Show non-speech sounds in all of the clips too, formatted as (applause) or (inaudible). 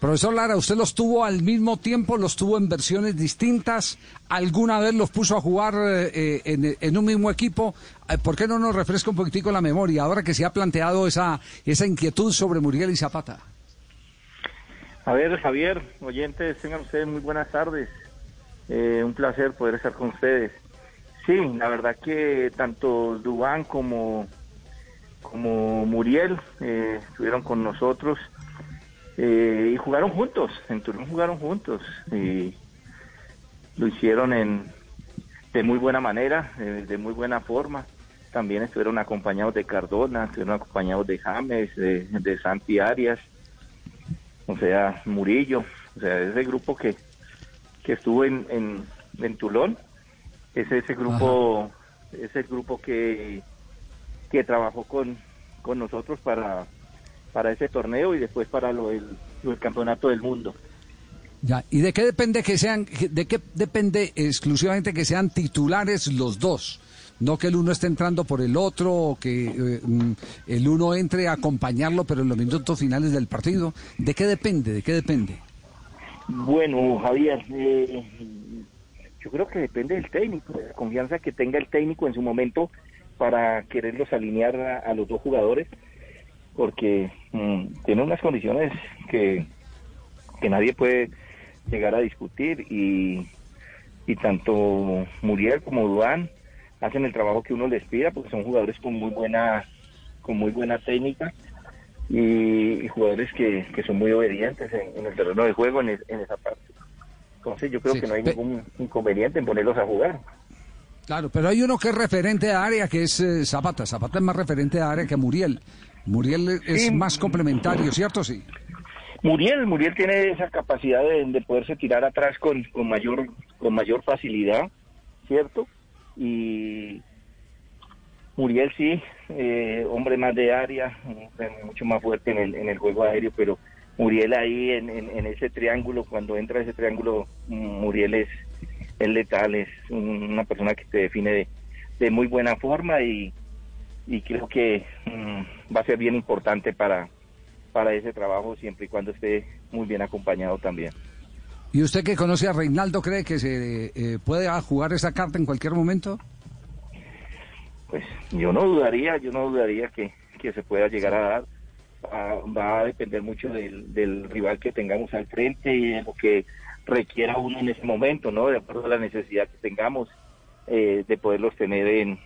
Profesor Lara, ¿usted los tuvo al mismo tiempo? ¿Los tuvo en versiones distintas? ¿Alguna vez los puso a jugar eh, en, en, un mismo equipo? Eh, ¿Por qué no nos refresca un poquitico la memoria ahora que se ha planteado esa, esa inquietud sobre Muriel y Zapata? A ver, Javier, oyentes, tengan ustedes muy buenas tardes. Eh, un placer poder estar con ustedes. Sí, la verdad que tanto Dubán como, como Muriel eh, estuvieron con nosotros eh, y jugaron juntos, en Turón jugaron juntos y lo hicieron en, de muy buena manera, de muy buena forma. También estuvieron acompañados de Cardona, estuvieron acompañados de James, de, de Santi Arias, o sea, Murillo, o sea, ese grupo que, que estuvo en, en, en Tulón, es ese grupo, es el grupo que, que trabajó con, con nosotros para, para ese torneo y después para lo del, lo del campeonato del mundo. Ya, ¿y de qué depende que sean, de qué depende exclusivamente que sean titulares los dos? No que el uno esté entrando por el otro o que eh, mm, el uno entre a acompañarlo, pero en los minutos finales del partido. ¿De qué depende? ¿De qué depende? Bueno, Javier, eh, yo creo que depende del técnico, de la confianza que tenga el técnico en su momento para quererlos alinear a, a los dos jugadores, porque mm, tiene unas condiciones que, que nadie puede llegar a discutir y, y tanto Muriel como Duan hacen el trabajo que uno les pida porque son jugadores con muy buena con muy buena técnica y, y jugadores que, que, son muy obedientes en, en, el terreno de juego en, en esa parte. Entonces yo creo sí, que no hay ningún inconveniente en ponerlos a jugar. Claro, pero hay uno que es referente de área, que es eh, Zapata. Zapata es más referente de área que Muriel. Muriel es sí. más complementario, ¿cierto? Sí. Muriel, Muriel tiene esa capacidad de, de poderse tirar atrás con, con, mayor con mayor facilidad, ¿cierto? Y Muriel sí, eh, hombre más de área, mucho más fuerte en el, en el juego aéreo, pero Muriel ahí en, en, en, ese triángulo, cuando entra ese triángulo, Muriel es, es letal, es una persona que te define de, de muy buena forma y, y creo que um, va a ser bien importante para, para ese trabajo siempre y cuando esté muy bien acompañado también. ¿Y usted que conoce a Reinaldo cree que se eh, puede jugar esa carta en cualquier momento? Pues yo no dudaría, yo no dudaría que, que se pueda llegar a dar. Va, va a depender mucho del, del, rival que tengamos al frente y de lo que requiera uno en ese momento, ¿no? De acuerdo a la necesidad que tengamos eh, de poderlos tener en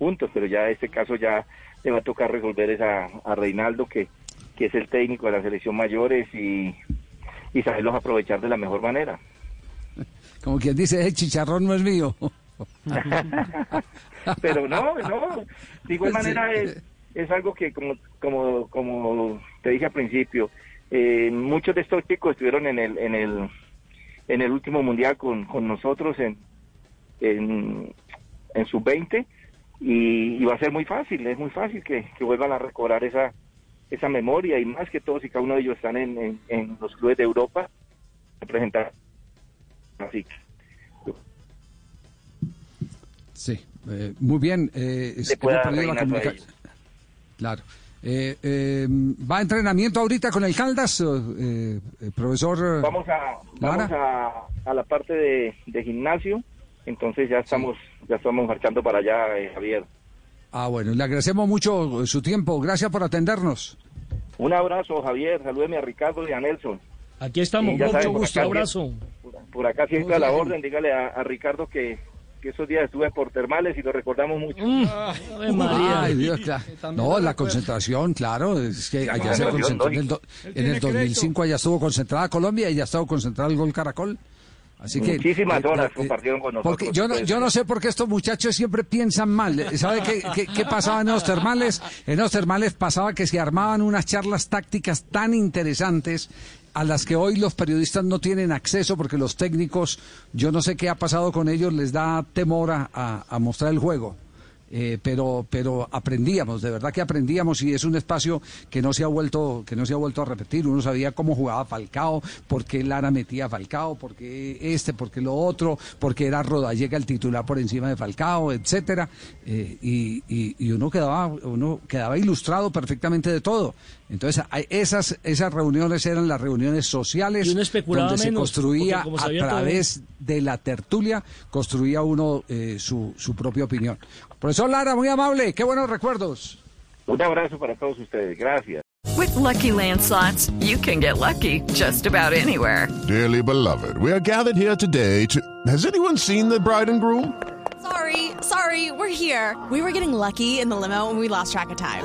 juntos, pero ya en este caso ya le va a tocar resolver esa a Reinaldo que, que es el técnico de la selección mayores y, y saberlos aprovechar de la mejor manera. (laughs) Como quien dice, el chicharrón no es mío. (laughs) pero no, no, de igual (laughs) manera es, es algo que como, como, como te dije al principio, eh, muchos de estos chicos estuvieron en el, en el, en el último mundial con, con nosotros en, en, en sub 20 y, y, va a ser muy fácil, es muy fácil que, que, vuelvan a recobrar esa, esa memoria y más que todos y cada uno de ellos están en, en, en los clubes de Europa a presentar así Sí, eh, muy bien. Eh, la comunicación. Claro. Eh, eh, ¿Va a entrenamiento ahorita con el Caldas, eh, profesor? Vamos a, vamos a, a, la parte de, de, gimnasio, entonces ya estamos, sí. ya estamos marchando para allá, Javier. Ah, bueno, le agradecemos mucho su tiempo, gracias por atendernos. Un abrazo, Javier, salúdeme a Ricardo y a Nelson. Aquí estamos, mucho saben, gusto, acá, abrazo. Por, por acá siempre a la orden, dígale a, a Ricardo que que esos días estuve por termales y lo recordamos mucho. Mm. Ay, María. Ay, Dios, claro. No, la concentración, claro, es que allá se concentró en el, do, en el 2005, allá estuvo concentrada Colombia y ya estuvo concentrado el gol Caracol. Así que, Muchísimas horas compartieron con nosotros. Porque yo no, pues. yo no sé por qué estos muchachos siempre piensan mal. ¿Sabe qué, qué, qué pasaba en los termales? En los termales pasaba que se armaban unas charlas tácticas tan interesantes a las que hoy los periodistas no tienen acceso porque los técnicos, yo no sé qué ha pasado con ellos, les da temor a mostrar el juego. Eh, pero pero aprendíamos de verdad que aprendíamos y es un espacio que no se ha vuelto que no se ha vuelto a repetir. Uno sabía cómo jugaba Falcao por qué Lara metía Falcao por qué este por qué lo otro por qué era Rodallega el titular por encima de Falcao etcétera. Eh, y, y- y uno quedaba uno quedaba ilustrado perfectamente de todo entonces esas esas reuniones eran las reuniones sociales Y uno especulaba donde se menos, construía a sabía todo- través de la tertulia construía uno eh, su, su propia opinión. Profesor Lara, muy amable, qué buenos recuerdos. Un abrazo para todos ustedes. Gracias. With Lucky Land slots, you can get lucky just about anywhere. Dearly beloved, we are gathered here today to. Has anyone seen the bride and groom? Sorry, sorry, we're here. We were getting lucky in the limo and we lost track of time.